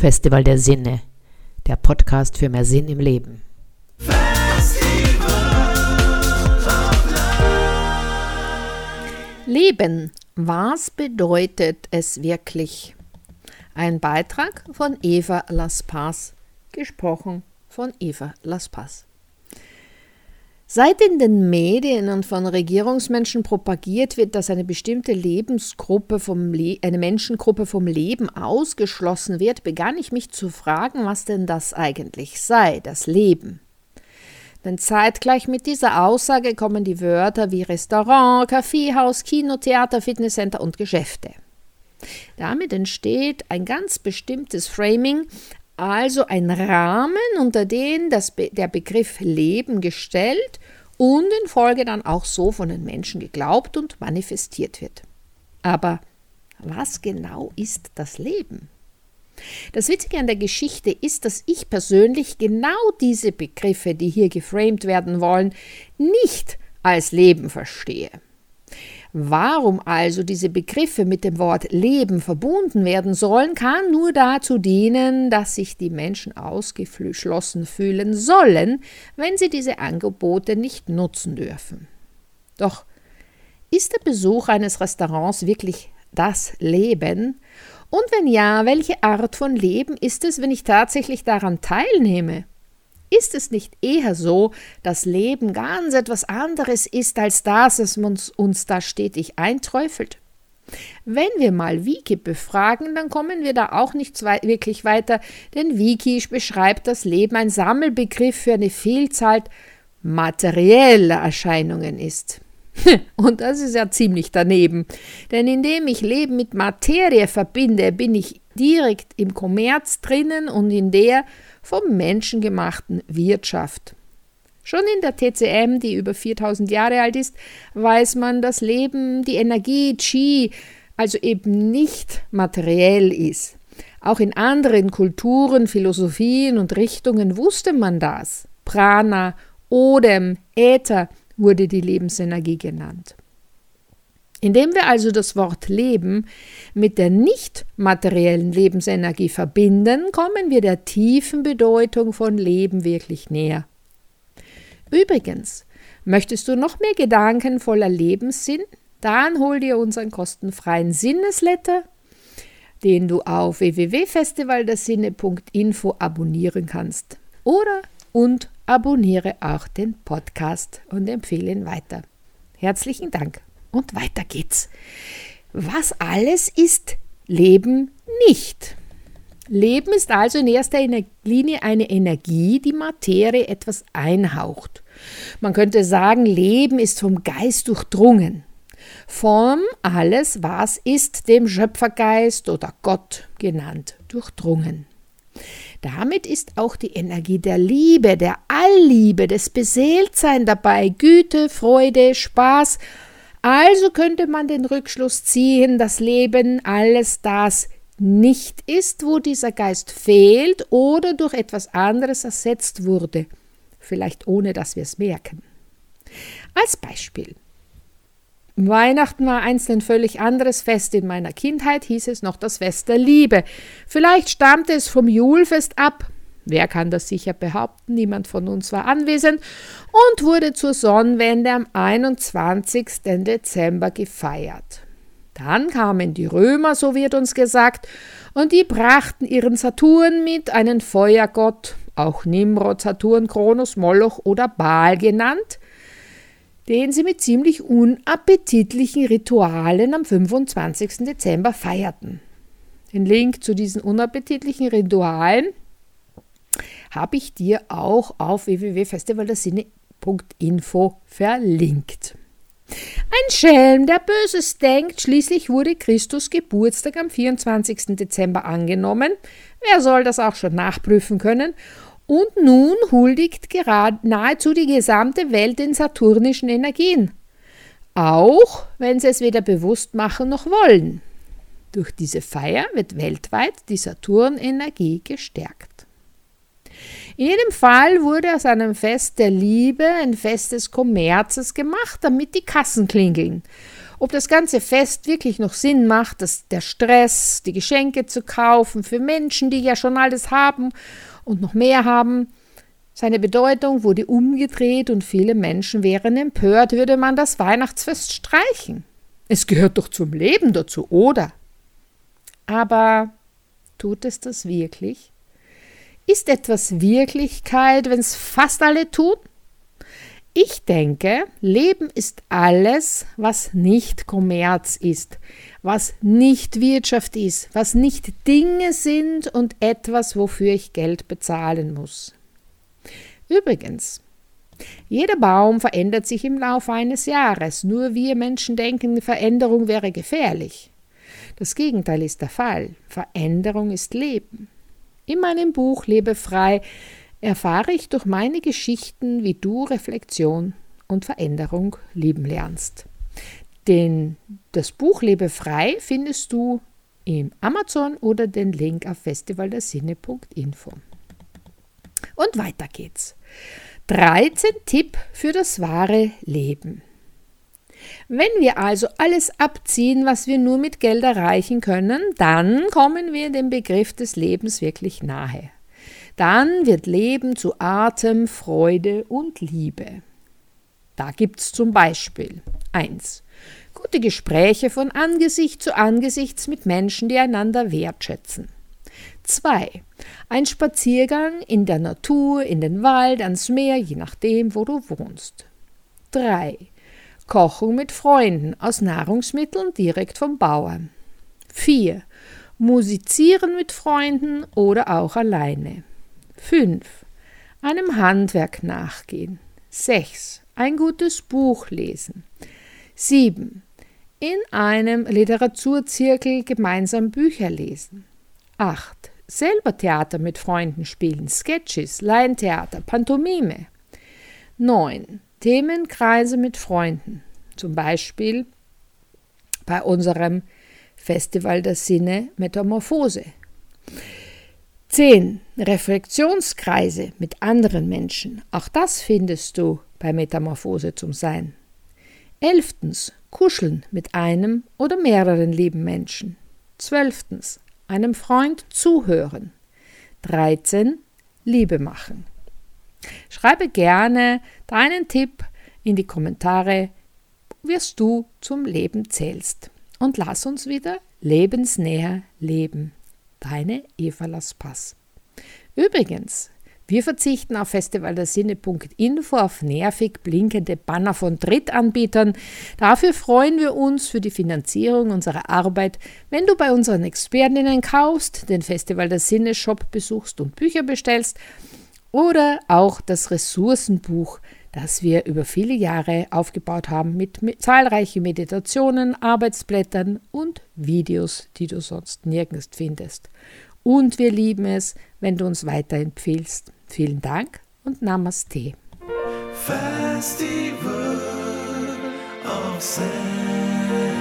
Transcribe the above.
Festival der Sinne, der Podcast für mehr Sinn im Leben. Leben, was bedeutet es wirklich? Ein Beitrag von Eva Las Paz, gesprochen von Eva Las Paz. Seit in den Medien und von Regierungsmenschen propagiert wird, dass eine bestimmte Lebensgruppe vom Le eine Menschengruppe vom Leben ausgeschlossen wird, begann ich mich zu fragen, was denn das eigentlich sei, das Leben. Denn zeitgleich mit dieser Aussage kommen die Wörter wie Restaurant, Kaffeehaus, Kino, Theater, Fitnesscenter und Geschäfte. Damit entsteht ein ganz bestimmtes Framing, also ein Rahmen, unter den das Be der Begriff Leben gestellt und in Folge dann auch so von den Menschen geglaubt und manifestiert wird. Aber was genau ist das Leben? Das Witzige an der Geschichte ist, dass ich persönlich genau diese Begriffe, die hier geframed werden wollen, nicht als Leben verstehe. Warum also diese Begriffe mit dem Wort Leben verbunden werden sollen, kann nur dazu dienen, dass sich die Menschen ausgeschlossen fühlen sollen, wenn sie diese Angebote nicht nutzen dürfen. Doch ist der Besuch eines Restaurants wirklich das Leben? Und wenn ja, welche Art von Leben ist es, wenn ich tatsächlich daran teilnehme? Ist es nicht eher so, dass Leben ganz etwas anderes ist als das, was uns, uns da stetig einträufelt? Wenn wir mal Wiki befragen, dann kommen wir da auch nicht wirklich weiter, denn Wiki beschreibt das Leben ein Sammelbegriff für eine Vielzahl materieller Erscheinungen ist. Und das ist ja ziemlich daneben, denn indem ich Leben mit Materie verbinde, bin ich direkt im Kommerz drinnen und in der vom Menschen gemachten Wirtschaft. Schon in der TCM, die über 4000 Jahre alt ist, weiß man, dass Leben, die Energie, Qi, also eben nicht materiell ist. Auch in anderen Kulturen, Philosophien und Richtungen wusste man das. Prana, Odem, Äther wurde die Lebensenergie genannt. Indem wir also das Wort Leben mit der nicht materiellen Lebensenergie verbinden, kommen wir der tiefen Bedeutung von Leben wirklich näher. Übrigens, möchtest du noch mehr Gedanken voller Lebenssinn? Dann hol dir unseren kostenfreien Sinnesletter, den du auf www.festivaldersinne.info abonnieren kannst. Oder und abonniere auch den Podcast und empfehle ihn weiter. Herzlichen Dank. Und weiter geht's. Was alles ist Leben nicht? Leben ist also in erster Linie eine Energie, die Materie etwas einhaucht. Man könnte sagen, Leben ist vom Geist durchdrungen. Vom alles, was ist, dem Schöpfergeist oder Gott genannt, durchdrungen. Damit ist auch die Energie der Liebe, der Allliebe, des Beseeltsein dabei, Güte, Freude, Spaß, also könnte man den Rückschluss ziehen, dass Leben alles das nicht ist, wo dieser Geist fehlt oder durch etwas anderes ersetzt wurde, vielleicht ohne dass wir es merken. Als Beispiel. Weihnachten war einst ein völlig anderes Fest. In meiner Kindheit hieß es noch das Fest der Liebe. Vielleicht stammte es vom Julfest ab, Wer kann das sicher behaupten? Niemand von uns war anwesend und wurde zur Sonnenwende am 21. Dezember gefeiert. Dann kamen die Römer, so wird uns gesagt, und die brachten ihren Saturn mit, einen Feuergott, auch Nimrod, Saturn, Kronos, Moloch oder Baal genannt, den sie mit ziemlich unappetitlichen Ritualen am 25. Dezember feierten. Den Link zu diesen unappetitlichen Ritualen habe ich dir auch auf www.festivaldersinne.info verlinkt. Ein Schelm, der Böses denkt, schließlich wurde Christus Geburtstag am 24. Dezember angenommen. Wer soll das auch schon nachprüfen können? Und nun huldigt gerade nahezu die gesamte Welt den saturnischen Energien. Auch wenn sie es weder bewusst machen noch wollen. Durch diese Feier wird weltweit die Saturnenergie gestärkt. In jedem Fall wurde aus einem Fest der Liebe ein Fest des Kommerzes gemacht, damit die Kassen klingeln. ob das ganze Fest wirklich noch Sinn macht, dass der Stress, die Geschenke zu kaufen für Menschen, die ja schon alles haben und noch mehr haben, seine Bedeutung wurde umgedreht und viele Menschen wären empört, würde man das Weihnachtsfest streichen. Es gehört doch zum Leben dazu, oder? Aber tut es das wirklich? Ist etwas Wirklichkeit, wenn es fast alle tun? Ich denke, Leben ist alles, was nicht Kommerz ist, was nicht Wirtschaft ist, was nicht Dinge sind und etwas, wofür ich Geld bezahlen muss. Übrigens, jeder Baum verändert sich im Laufe eines Jahres, nur wir Menschen denken, Veränderung wäre gefährlich. Das Gegenteil ist der Fall. Veränderung ist Leben. In meinem Buch Lebe frei erfahre ich durch meine Geschichten, wie du Reflexion und Veränderung lieben lernst. Denn das Buch Lebe frei findest du im Amazon oder den Link auf festivaldersinne.info. Und weiter geht's. 13 Tipp für das wahre Leben. Wenn wir also alles abziehen, was wir nur mit Geld erreichen können, dann kommen wir dem Begriff des Lebens wirklich nahe. Dann wird Leben zu Atem, Freude und Liebe. Da gibt es zum Beispiel 1. Gute Gespräche von Angesicht zu Angesicht mit Menschen, die einander wertschätzen. 2. Ein Spaziergang in der Natur, in den Wald, ans Meer, je nachdem, wo du wohnst. 3. Kochen mit Freunden aus Nahrungsmitteln direkt vom Bauern. 4. Musizieren mit Freunden oder auch alleine. 5. Einem Handwerk nachgehen. 6. Ein gutes Buch lesen. 7. In einem Literaturzirkel gemeinsam Bücher lesen. 8. Selber Theater mit Freunden spielen, Sketches, Laientheater, Pantomime. 9. Themenkreise mit Freunden, zum Beispiel bei unserem Festival der Sinne Metamorphose. 10. Reflexionskreise mit anderen Menschen. Auch das findest du bei Metamorphose zum Sein. 11. Kuscheln mit einem oder mehreren lieben Menschen. 12. Einem Freund zuhören. 13. Liebe machen. Schreibe gerne deinen Tipp in die Kommentare, wirst du zum Leben zählst. Und lass uns wieder lebensnäher leben. Deine Eva Laspass. Übrigens, wir verzichten auf festivaldersinne.info auf nervig blinkende Banner von Drittanbietern. Dafür freuen wir uns für die Finanzierung unserer Arbeit, wenn du bei unseren Expertinnen kaufst, den Festival der Sinne Shop besuchst und Bücher bestellst oder auch das Ressourcenbuch, das wir über viele Jahre aufgebaut haben mit, mit zahlreichen Meditationen, Arbeitsblättern und Videos, die du sonst nirgends findest. Und wir lieben es, wenn du uns weiterempfiehlst. Vielen Dank und Namaste. Festival of Senses.